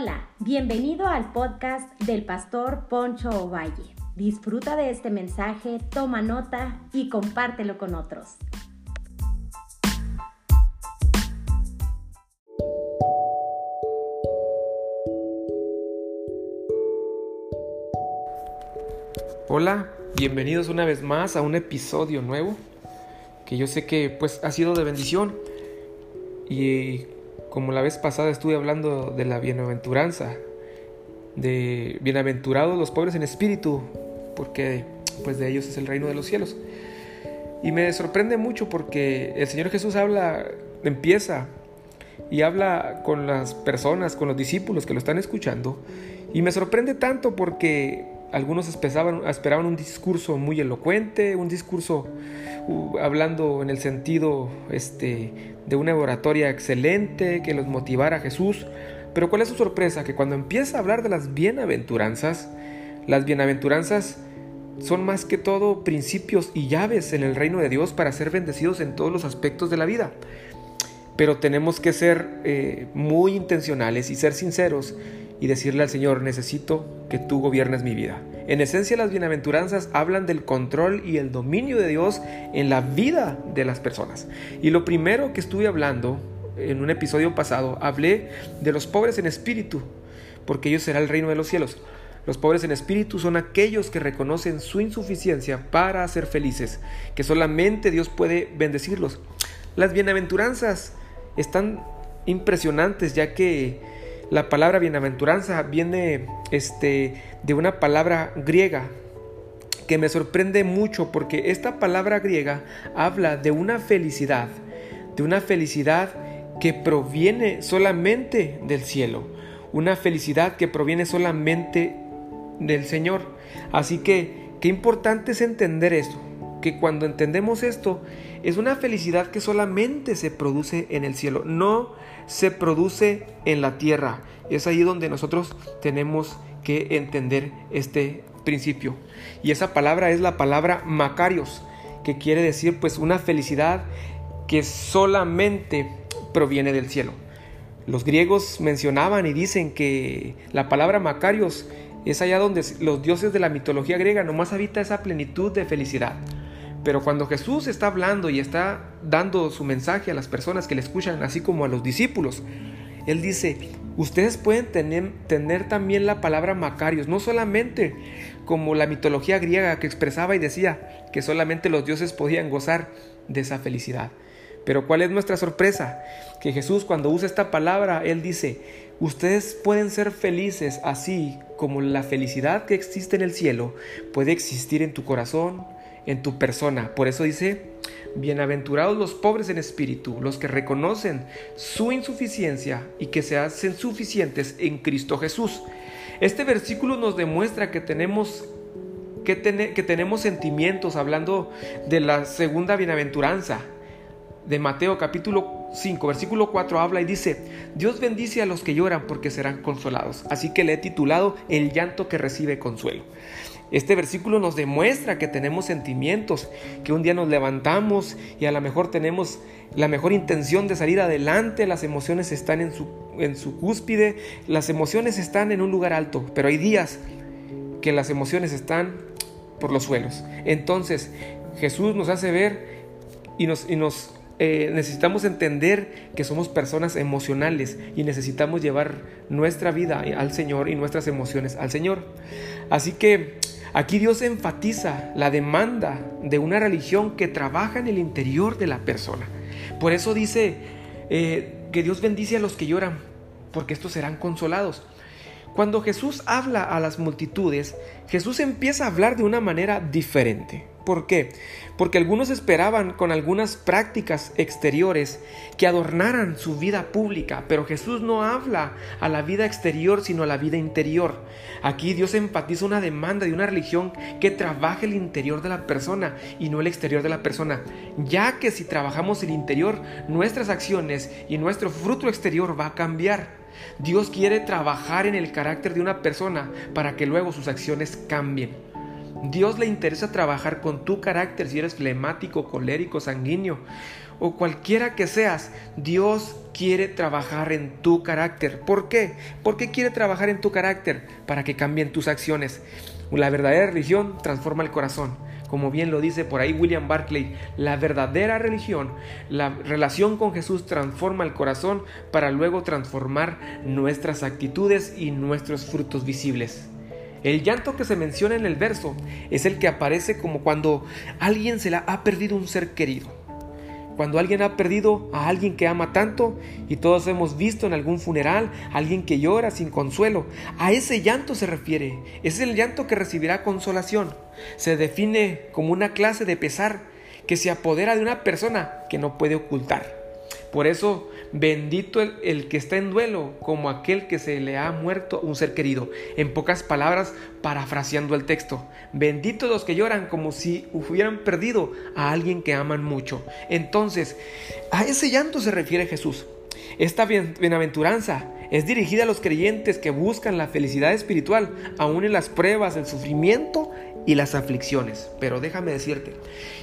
Hola, bienvenido al podcast del pastor Poncho Ovalle. Disfruta de este mensaje, toma nota y compártelo con otros. Hola, bienvenidos una vez más a un episodio nuevo que yo sé que pues ha sido de bendición y como la vez pasada estuve hablando de la bienaventuranza, de bienaventurados los pobres en espíritu, porque pues de ellos es el reino de los cielos. Y me sorprende mucho porque el Señor Jesús habla, empieza y habla con las personas, con los discípulos que lo están escuchando. Y me sorprende tanto porque algunos esperaban, un discurso muy elocuente, un discurso hablando en el sentido este, de una oratoria excelente que los motivara a Jesús. Pero ¿cuál es su sorpresa? Que cuando empieza a hablar de las bienaventuranzas, las bienaventuranzas son más que todo principios y llaves en el reino de Dios para ser bendecidos en todos los aspectos de la vida. Pero tenemos que ser eh, muy intencionales y ser sinceros y decirle al Señor, necesito que tú gobiernes mi vida. En esencia las bienaventuranzas hablan del control y el dominio de Dios en la vida de las personas. Y lo primero que estuve hablando en un episodio pasado, hablé de los pobres en espíritu, porque ellos será el reino de los cielos. Los pobres en espíritu son aquellos que reconocen su insuficiencia para ser felices, que solamente Dios puede bendecirlos. Las bienaventuranzas están impresionantes ya que la palabra bienaventuranza viene este, de una palabra griega que me sorprende mucho porque esta palabra griega habla de una felicidad, de una felicidad que proviene solamente del cielo, una felicidad que proviene solamente del Señor. Así que, qué importante es entender esto, que cuando entendemos esto, es una felicidad que solamente se produce en el cielo, no se produce en la tierra. Es ahí donde nosotros tenemos que entender este principio. Y esa palabra es la palabra Macarios, que quiere decir pues una felicidad que solamente proviene del cielo. Los griegos mencionaban y dicen que la palabra Macarios es allá donde los dioses de la mitología griega nomás habita esa plenitud de felicidad. Pero cuando Jesús está hablando y está dando su mensaje a las personas que le escuchan, así como a los discípulos, Él dice, ustedes pueden tener, también la palabra Macarios, no solamente como la mitología griega que expresaba y decía que solamente los dioses podían gozar de esa felicidad. Pero ¿cuál es nuestra sorpresa? Que Jesús cuando usa esta palabra, Él dice, ustedes pueden ser felices así como la felicidad que existe en el cielo puede existir en tu corazón, en tu persona. Por eso dice, bienaventurados los pobres en espíritu, los que reconocen su insuficiencia y que se hacen suficientes en Cristo Jesús. Este versículo nos demuestra que tenemos que, que tenemos sentimientos hablando de la segunda bienaventuranza de Mateo capítulo 5, versículo 4 habla y dice, Dios bendice a los que lloran porque serán consolados. Así que le he titulado El llanto que recibe consuelo. Este versículo nos demuestra que tenemos sentimientos, que un día nos levantamos y a lo mejor tenemos la mejor intención de salir adelante, las emociones están en su, en su cúspide, las emociones están en un lugar alto, pero hay días que las emociones están por los suelos. Entonces Jesús nos hace ver y nos, y nos eh, necesitamos entender que somos personas emocionales y necesitamos llevar nuestra vida al Señor y nuestras emociones al Señor. Así que Aquí Dios enfatiza la demanda de una religión que trabaja en el interior de la persona. Por eso dice eh, que Dios bendice a los que lloran, porque estos serán consolados. Cuando Jesús habla a las multitudes, Jesús empieza a hablar de una manera diferente. ¿Por qué? Porque algunos esperaban con algunas prácticas exteriores que adornaran su vida pública, pero Jesús no habla a la vida exterior, sino a la vida interior. Aquí Dios enfatiza una demanda de una religión que trabaje el interior de la persona y no el exterior de la persona, ya que si trabajamos el interior, nuestras acciones y nuestro fruto exterior va a cambiar. Dios quiere trabajar en el carácter de una persona para que luego sus acciones cambien. Dios le interesa trabajar con tu carácter si eres flemático, colérico, sanguíneo o cualquiera que seas. Dios quiere trabajar en tu carácter. ¿Por qué? ¿Por qué quiere trabajar en tu carácter? Para que cambien tus acciones. La verdadera religión transforma el corazón. Como bien lo dice por ahí William Barclay, la verdadera religión, la relación con Jesús transforma el corazón para luego transformar nuestras actitudes y nuestros frutos visibles. El llanto que se menciona en el verso es el que aparece como cuando alguien se la ha perdido un ser querido cuando alguien ha perdido a alguien que ama tanto, y todos hemos visto en algún funeral a alguien que llora sin consuelo, a ese llanto se refiere, es el llanto que recibirá consolación. Se define como una clase de pesar que se apodera de una persona que no puede ocultar. Por eso, bendito el, que está en duelo como aquel que se le ha muerto un ser querido. En pocas palabras, parafraseando el texto, benditos los que lloran como si hubieran perdido a alguien que aman mucho. Entonces, a ese llanto se refiere Jesús. Esta bienaventuranza es dirigida a los creyentes que buscan la felicidad espiritual, aún en las pruebas, el sufrimiento y las aflicciones. Pero déjame decirte,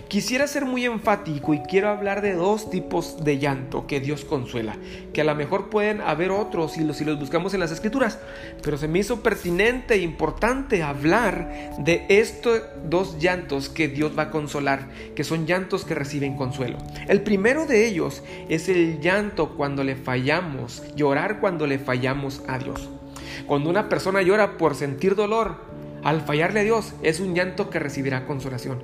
quisiera ser muy enfático y quiero hablar de dos tipos de llanto que Dios consuela, que a lo mejor pueden haber otros si los, si los buscamos en las escrituras, pero se me hizo pertinente e importante hablar de estos dos llantos que Dios va a consolar, que son llantos que reciben consuelo. El primero de ellos es el llanto cuando le fallamos, llorar cuando le fallamos a Dios. Cuando una persona llora por sentir dolor, al fallarle a Dios es un llanto que recibirá consolación,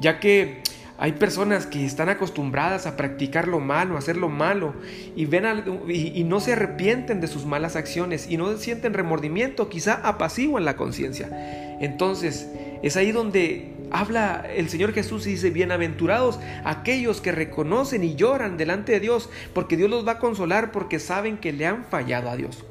ya que hay personas que están acostumbradas a practicar lo malo, hacer lo malo, y, ven y, no se arrepienten de sus malas acciones y no sienten remordimiento, quizá apaciguan la conciencia. Entonces, es ahí donde habla el Señor Jesús y dice, bienaventurados aquellos que reconocen y lloran delante de Dios, porque Dios los va a consolar porque saben que le han fallado a Dios.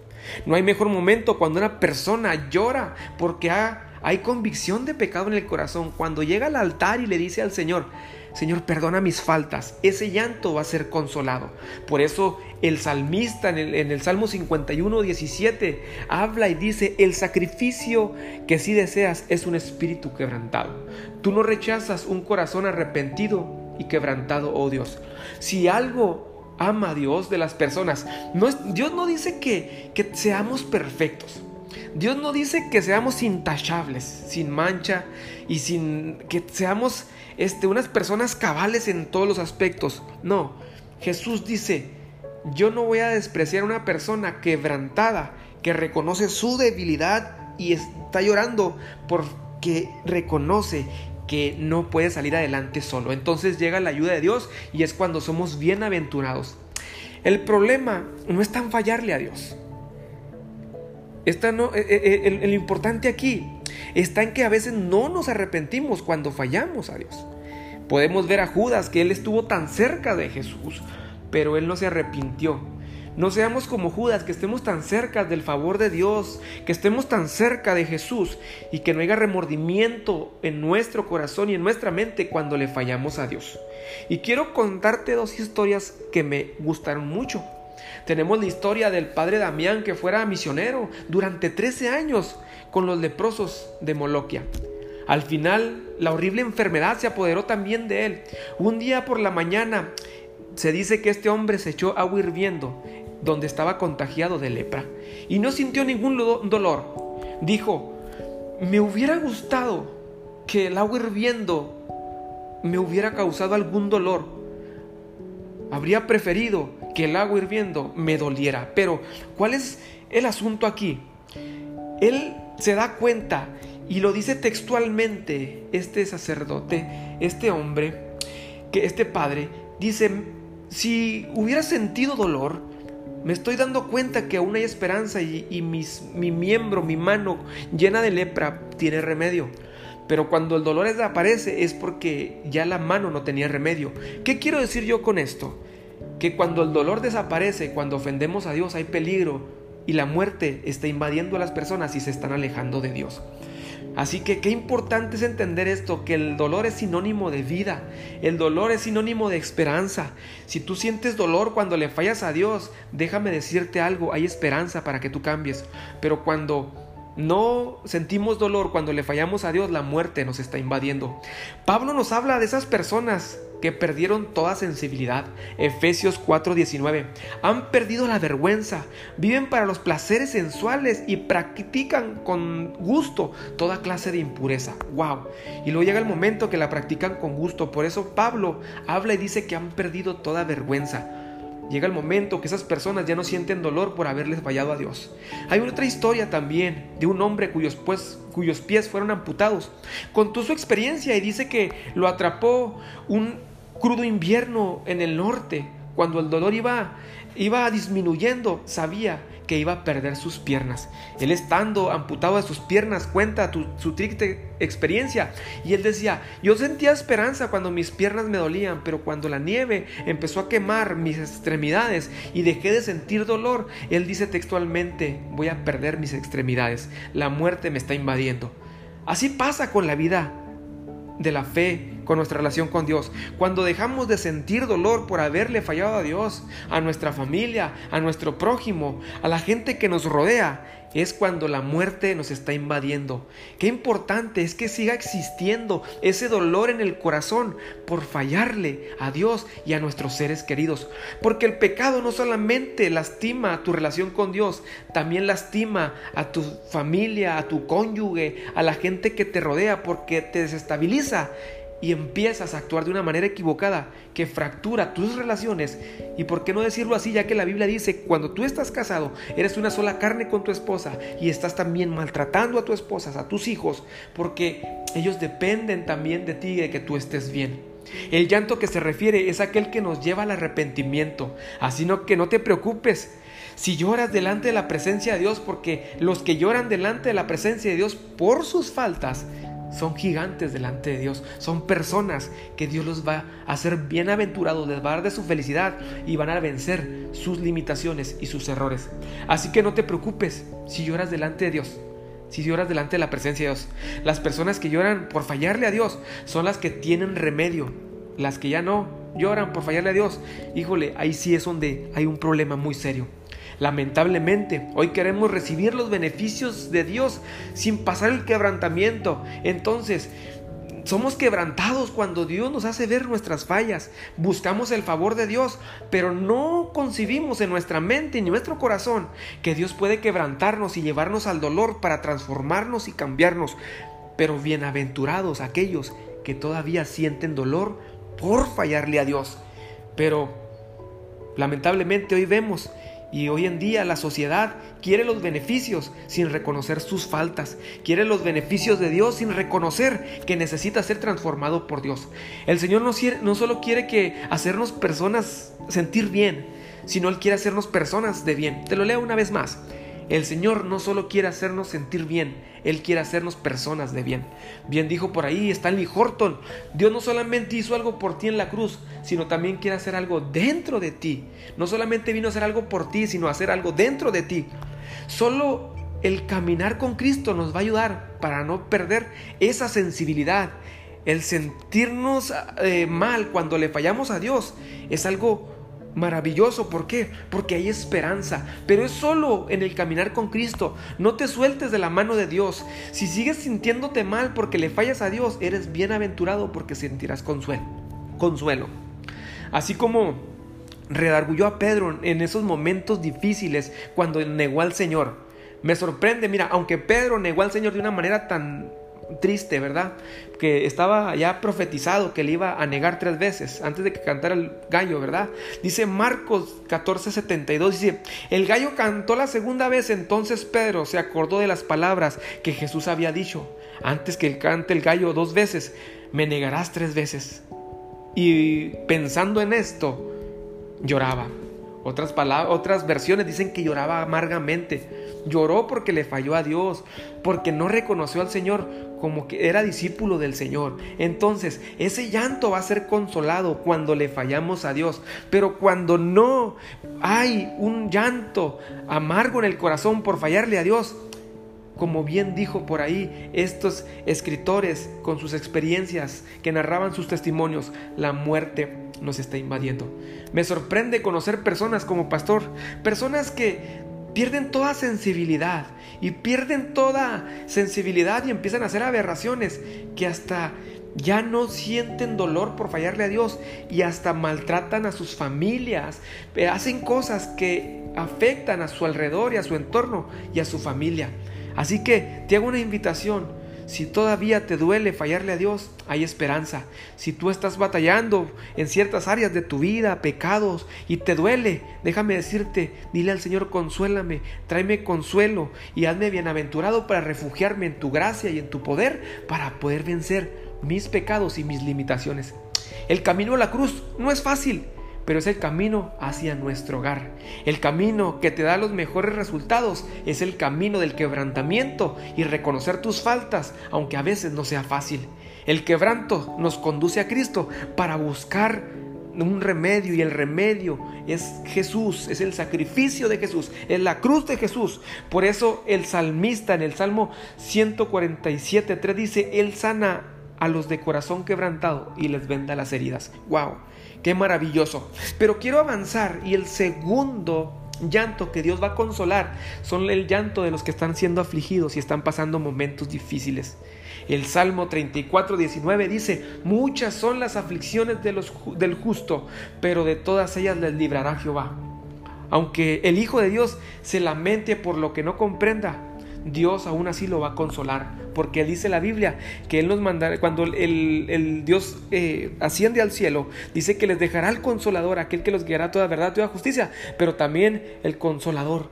No hay mejor momento cuando una persona llora porque hay convicción de pecado en el corazón. Cuando llega al altar y le dice al Señor, Señor, perdona mis faltas, ese llanto va a ser consolado. Por eso el salmista en el, Salmo 51, 17 habla y dice, el sacrificio que sí deseas es un espíritu quebrantado. Tú no rechazas un corazón arrepentido y quebrantado, oh Dios. Si algo ama a Dios de las personas. Dios no dice que, que seamos perfectos. Dios no dice que seamos intachables, sin mancha y sin que seamos este, unas personas cabales en todos los aspectos. No, Jesús dice, yo no voy a despreciar a una persona quebrantada que reconoce su debilidad y está llorando porque reconoce que no puede salir adelante solo. Entonces llega la ayuda de Dios y es cuando somos bienaventurados. El problema no es tan fallarle a Dios. Esta no, eh, eh, eh, el, importante aquí está en que a veces no nos arrepentimos cuando fallamos a Dios. Podemos ver a Judas que él estuvo tan cerca de Jesús, pero él no se arrepintió. No seamos como Judas, que estemos tan cerca del favor de Dios, que estemos tan cerca de Jesús y que no haya remordimiento en nuestro corazón y en nuestra mente cuando le fallamos a Dios. Y quiero contarte dos historias que me gustaron mucho. Tenemos la historia del padre Damián que fuera misionero durante 13 años con los leprosos de Moloquia. Al final, la horrible enfermedad se apoderó también de él. Un día por la mañana se dice que este hombre se echó agua hirviendo donde estaba contagiado de lepra y no sintió ningún dolor. Dijo, me hubiera gustado que el agua hirviendo me hubiera causado algún dolor. Habría preferido que el agua hirviendo me doliera. Pero, ¿cuál es el asunto aquí? Él se da cuenta y lo dice textualmente este sacerdote, este hombre, que este padre, dice, si hubiera sentido dolor, me estoy dando cuenta que aún hay esperanza y, mi miembro, mi mano llena de lepra tiene remedio. Pero cuando el dolor desaparece es porque ya la mano no tenía remedio. ¿Qué quiero decir yo con esto? Que cuando el dolor desaparece, cuando ofendemos a Dios, hay peligro y la muerte está invadiendo a las personas y se están alejando de Dios. Así que qué importante es entender esto, que el dolor es sinónimo de vida, el dolor es sinónimo de esperanza. Si tú sientes dolor cuando le fallas a Dios, déjame decirte algo, hay esperanza para que tú cambies. Pero cuando no sentimos dolor cuando le fallamos a Dios, la muerte nos está invadiendo. Pablo nos habla de esas personas que perdieron toda sensibilidad. Efesios 4:19. Han perdido la vergüenza, viven para los placeres sensuales y practican con gusto toda clase de impureza. ¡Wow! Y luego llega el momento que la practican con gusto. Por eso Pablo habla y dice que han perdido toda vergüenza. Llega el momento que esas personas ya no sienten dolor por haberles fallado a Dios. Hay otra historia también de un hombre cuyos, pues, cuyos pies fueron amputados. Contó su experiencia y dice que lo atrapó un crudo invierno en el norte. Cuando el dolor iba, iba disminuyendo, sabía que iba a perder sus piernas. Él estando amputado de sus piernas cuenta su triste experiencia y él decía, yo sentía esperanza cuando mis piernas me dolían, pero cuando la nieve empezó a quemar mis extremidades y dejé de sentir dolor, él dice textualmente, voy a perder mis extremidades, la muerte me está invadiendo. Así pasa con la vida de la fe, con nuestra relación con Dios. Cuando dejamos de sentir dolor por haberle fallado a Dios, a nuestra familia, a nuestro prójimo, a la gente que nos rodea, es cuando la muerte nos está invadiendo. Qué importante es que siga existiendo ese dolor en el corazón por fallarle a Dios y a nuestros seres queridos. Porque el pecado no solamente lastima tu relación con Dios, también lastima a tu familia, a tu cónyuge, a la gente que te rodea porque te desestabiliza y empiezas a actuar de una manera equivocada que fractura tus relaciones, y por qué no decirlo así, ya que la Biblia dice, cuando tú estás casado, eres una sola carne con tu esposa y estás también maltratando a tu esposa, a tus hijos, porque ellos dependen también de ti y de que tú estés bien. El llanto que se refiere es aquel que nos lleva al arrepentimiento, así no que no te preocupes. Si lloras delante de la presencia de Dios, porque los que lloran delante de la presencia de Dios por sus faltas, son gigantes delante de Dios, son personas que Dios los va a hacer bienaventurados, les va a dar de su felicidad y van a vencer sus limitaciones y sus errores. Así que no te preocupes si lloras delante de Dios, si lloras delante de la presencia de Dios. Las personas que lloran por fallarle a Dios son las que tienen remedio, las que ya no lloran por fallarle a Dios. Híjole, ahí sí es donde hay un problema muy serio. Lamentablemente, hoy queremos recibir los beneficios de Dios sin pasar el quebrantamiento. Entonces, somos quebrantados cuando Dios nos hace ver nuestras fallas. Buscamos el favor de Dios, pero no concibimos en nuestra mente ni en nuestro corazón que Dios puede quebrantarnos y llevarnos al dolor para transformarnos y cambiarnos. Pero bienaventurados aquellos que todavía sienten dolor por fallarle a Dios. Pero lamentablemente hoy vemos y hoy en día la sociedad quiere los beneficios sin reconocer sus faltas, quiere los beneficios de Dios sin reconocer que necesita ser transformado por Dios. El Señor no, no solo quiere que hacernos personas sentir bien, sino Él quiere hacernos personas de bien. Te lo leo una vez más. El Señor no solo quiere hacernos sentir bien, Él quiere hacernos personas de bien. Bien dijo por ahí Stanley Horton, Dios no solamente hizo algo por ti en la cruz, sino también quiere hacer algo dentro de ti. No solamente vino a hacer algo por ti, sino a hacer algo dentro de ti. Solo el caminar con Cristo nos va a ayudar para no perder esa sensibilidad. El sentirnos eh, mal cuando le fallamos a Dios es algo maravilloso. ¿Por qué? Porque hay esperanza. Pero es solo en el caminar con Cristo. No te sueltes de la mano de Dios. Si sigues sintiéndote mal porque le fallas a Dios, eres bienaventurado porque sentirás consuelo. consuelo. Así como redargulló a Pedro en esos momentos difíciles cuando negó al Señor. Me sorprende, mira, aunque Pedro negó al Señor de una manera tan triste, ¿verdad? Que estaba ya profetizado que le iba a negar tres veces antes de que cantara el gallo, ¿verdad? Dice Marcos 14:72, dice, el gallo cantó la segunda vez, entonces Pedro se acordó de las palabras que Jesús había dicho, antes que cante el gallo dos veces, me negarás tres veces. Y pensando en esto, lloraba. Otras, palabras, otras versiones dicen que lloraba amargamente. Lloró porque le falló a Dios, porque no reconoció al Señor como que era discípulo del Señor. Entonces, ese llanto va a ser consolado cuando le fallamos a Dios. Pero cuando no hay un llanto amargo en el corazón por fallarle a Dios, como bien dijo por ahí estos escritores con sus experiencias que narraban sus testimonios, la muerte nos está invadiendo. Me sorprende conocer personas como pastor, personas que pierden toda sensibilidad y pierden toda sensibilidad y empiezan a hacer aberraciones que hasta ya no sienten dolor por fallarle a Dios y hasta maltratan a sus familias, eh, hacen cosas que afectan a su alrededor y a su entorno y a su familia. Así que te hago una invitación. Si todavía te duele fallarle a Dios, hay esperanza. Si tú estás batallando en ciertas áreas de tu vida, pecados, y te duele, déjame decirte, dile al Señor, consuélame, tráeme consuelo y hazme bienaventurado para refugiarme en tu gracia y en tu poder para poder vencer mis pecados y mis limitaciones. El camino a la cruz no es fácil, pero es el camino hacia nuestro hogar. El camino que te da los mejores resultados es el camino del quebrantamiento y reconocer tus faltas, aunque a veces no sea fácil. El quebranto nos conduce a Cristo para buscar un remedio y el remedio es Jesús, es el sacrificio de Jesús, es la cruz de Jesús. Por eso el salmista en el Salmo 147.3 dice, Él sana a los de corazón quebrantado y les venda las heridas. ¡Wow! ¡Qué maravilloso! Pero quiero avanzar y el segundo llanto que Dios va a consolar son el llanto de los que están siendo afligidos y están pasando momentos difíciles. El Salmo 34, 19 dice, muchas son las aflicciones del justo, pero de todas ellas les librará Jehová. Aunque el Hijo de Dios se lamente por lo que no comprenda, Dios aún así lo va a consolar, porque dice la Biblia que Él nos mandará, cuando el, Dios eh, asciende al cielo, dice que les dejará el consolador, aquel que los guiará toda verdad, toda justicia, pero también el consolador.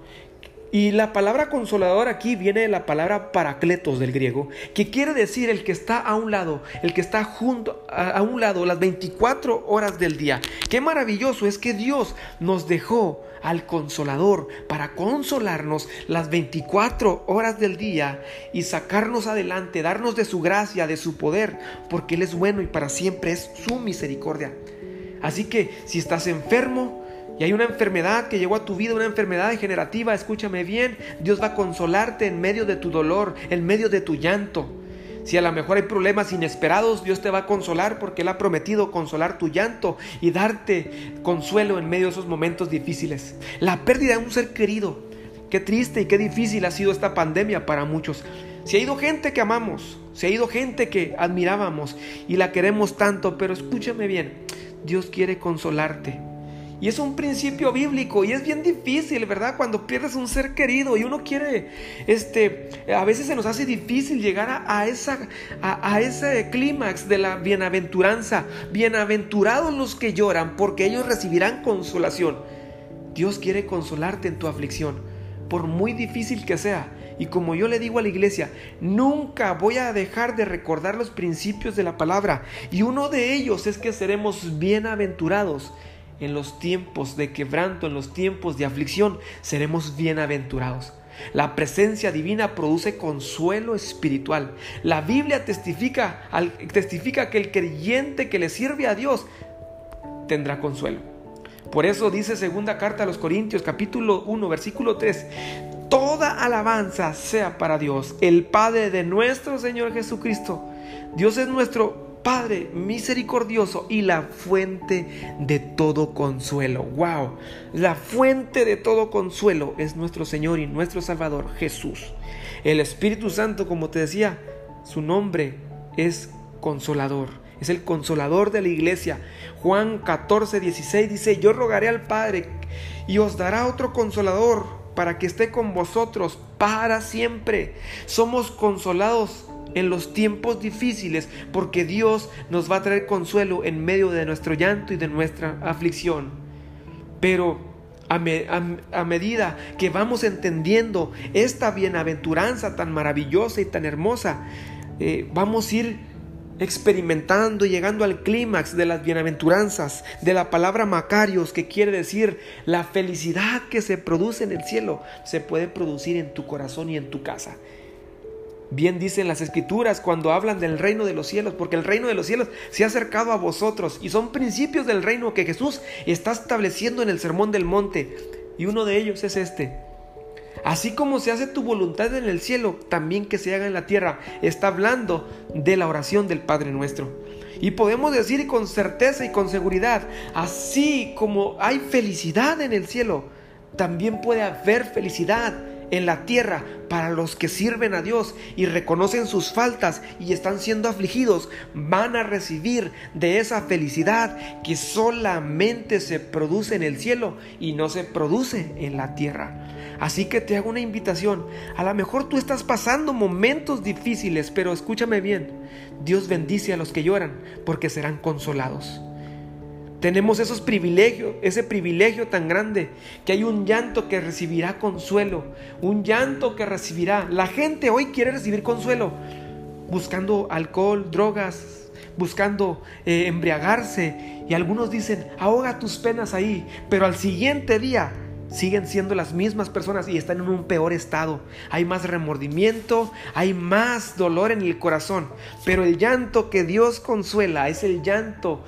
Y la palabra consolador aquí viene de la palabra paracletos del griego, que quiere decir el que está a un lado, el que está junto a, un lado las 24 horas del día. Qué maravilloso es que Dios nos dejó al consolador para consolarnos las 24 horas del día y sacarnos adelante, darnos de su gracia, de su poder, porque Él es bueno y para siempre es su misericordia. Así que si estás enfermo, y hay una enfermedad que llegó a tu vida, una enfermedad degenerativa, escúchame bien, Dios va a consolarte en medio de tu dolor, en medio de tu llanto. Si a lo mejor hay problemas inesperados, Dios te va a consolar porque Él ha prometido consolar tu llanto y darte consuelo en medio de esos momentos difíciles. La pérdida de un ser querido. Qué triste y qué difícil ha sido esta pandemia para muchos. Si ha ido gente que amamos, se ha ido gente que admirábamos y la queremos tanto, pero escúchame bien, Dios quiere consolarte. Y es un principio bíblico y es bien difícil, ¿verdad? Cuando pierdes un ser querido y uno quiere, este, a veces se nos hace difícil llegar a, esa, a, ese clímax de la bienaventuranza. Bienaventurados los que lloran porque ellos recibirán consolación. Dios quiere consolarte en tu aflicción, por muy difícil que sea. Y como yo le digo a la iglesia, nunca voy a dejar de recordar los principios de la palabra. Y uno de ellos es que seremos bienaventurados en los tiempos de quebranto, en los tiempos de aflicción, seremos bienaventurados. La presencia divina produce consuelo espiritual. La Biblia testifica, testifica que el creyente que le sirve a Dios tendrá consuelo. Por eso dice segunda carta a los Corintios capítulo 1 versículo 3, toda alabanza sea para Dios, el Padre de nuestro Señor Jesucristo. Dios es nuestro Padre misericordioso y la fuente de todo consuelo. ¡Wow! La fuente de todo consuelo es nuestro Señor y nuestro Salvador Jesús. El Espíritu Santo, como te decía, su nombre es consolador. Es el consolador de la iglesia. Juan 14, 16 dice, yo rogaré al Padre y os dará otro consolador para que esté con vosotros para siempre. Somos consolados en los tiempos difíciles, porque Dios nos va a traer consuelo en medio de nuestro llanto y de nuestra aflicción. Pero a, medida que vamos entendiendo esta bienaventuranza tan maravillosa y tan hermosa, eh, vamos a ir experimentando y llegando al clímax de las bienaventuranzas, de la palabra Macarios, que quiere decir la felicidad que se produce en el cielo, se puede producir en tu corazón y en tu casa. Bien dicen las escrituras cuando hablan del reino de los cielos, porque el reino de los cielos se ha acercado a vosotros y son principios del reino que Jesús está estableciendo en el sermón del monte. Y uno de ellos es este. Así como se hace tu voluntad en el cielo, también que se haga en la tierra. Está hablando de la oración del Padre nuestro. Y podemos decir con certeza y con seguridad, así como hay felicidad en el cielo, también puede haber felicidad en la tierra para los que sirven a Dios y reconocen sus faltas y están siendo afligidos, van a recibir de esa felicidad que solamente se produce en el cielo y no se produce en la tierra. Así que te hago una invitación. A lo mejor tú estás pasando momentos difíciles, pero escúchame bien. Dios bendice a los que lloran porque serán consolados. Tenemos esos privilegios, ese privilegio tan grande, que hay un llanto que recibirá consuelo, un llanto que recibirá. La gente hoy quiere recibir consuelo, buscando alcohol, drogas, buscando eh, embriagarse. Y algunos dicen, ahoga tus penas ahí, pero al siguiente día siguen siendo las mismas personas y están en un peor estado. Hay más remordimiento, hay más dolor en el corazón. Pero el llanto que Dios consuela es el llanto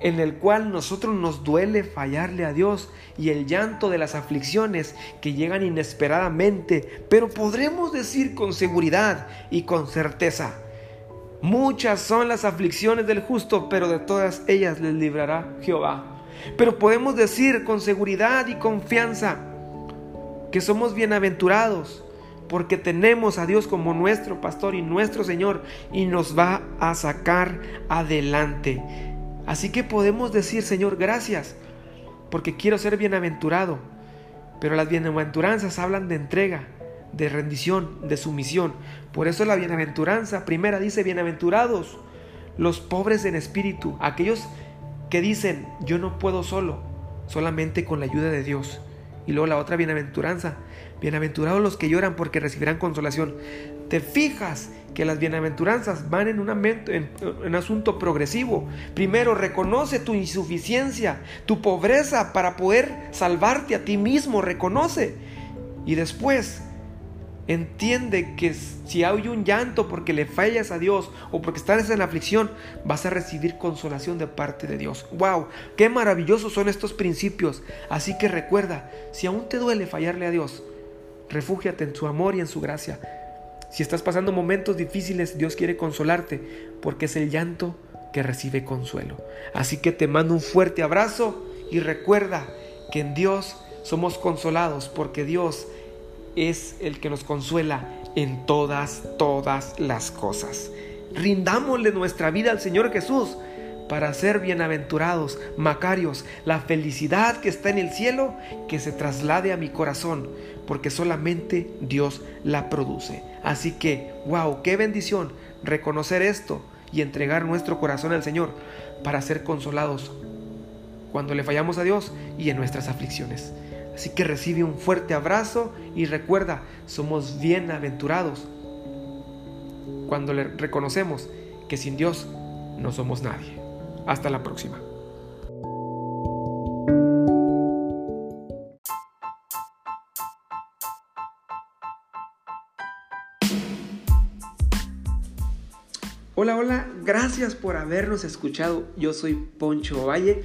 en el cual nosotros nos duele fallarle a Dios y el llanto de las aflicciones que llegan inesperadamente, pero podremos decir con seguridad y con certeza, muchas son las aflicciones del justo, pero de todas ellas les librará Jehová. Pero podemos decir con seguridad y confianza que somos bienaventurados porque tenemos a Dios como nuestro pastor y nuestro Señor y nos va a sacar adelante. Así que podemos decir, Señor, gracias, porque quiero ser bienaventurado. Pero las bienaventuranzas hablan de entrega, de rendición, de sumisión. Por eso la bienaventuranza primera dice, bienaventurados los pobres en espíritu, aquellos que dicen, yo no puedo solo, solamente con la ayuda de Dios. Y luego la otra bienaventuranza, bienaventurados los que lloran porque recibirán consolación. Te fijas que las bienaventuranzas van en un, en un, asunto progresivo. Primero, reconoce tu insuficiencia, tu pobreza para poder salvarte a ti mismo, reconoce. Y después, entiende que si hay un llanto porque le fallas a Dios o porque estás en aflicción, vas a recibir consolación de parte de Dios. ¡Wow! ¡Qué maravillosos son estos principios! Así que recuerda, si aún te duele fallarle a Dios, refúgiate en su amor y en su gracia si estás pasando momentos difíciles, Dios quiere consolarte porque es el llanto que recibe consuelo. Así que te mando un fuerte abrazo y recuerda que en Dios somos consolados porque Dios es el que nos consuela en todas, todas las cosas. Rindámosle nuestra vida al Señor Jesús para ser bienaventurados, Macarios, la felicidad que está en el cielo, que se traslade a mi corazón, porque solamente Dios la produce. Así que, wow, qué bendición reconocer esto y entregar nuestro corazón al Señor para ser consolados cuando le fallamos a Dios y en nuestras aflicciones. Así que recibe un fuerte abrazo y recuerda, somos bienaventurados cuando le reconocemos que sin Dios no somos nadie. Hasta la próxima. Hola, hola, gracias por habernos escuchado. Yo soy Poncho Valle,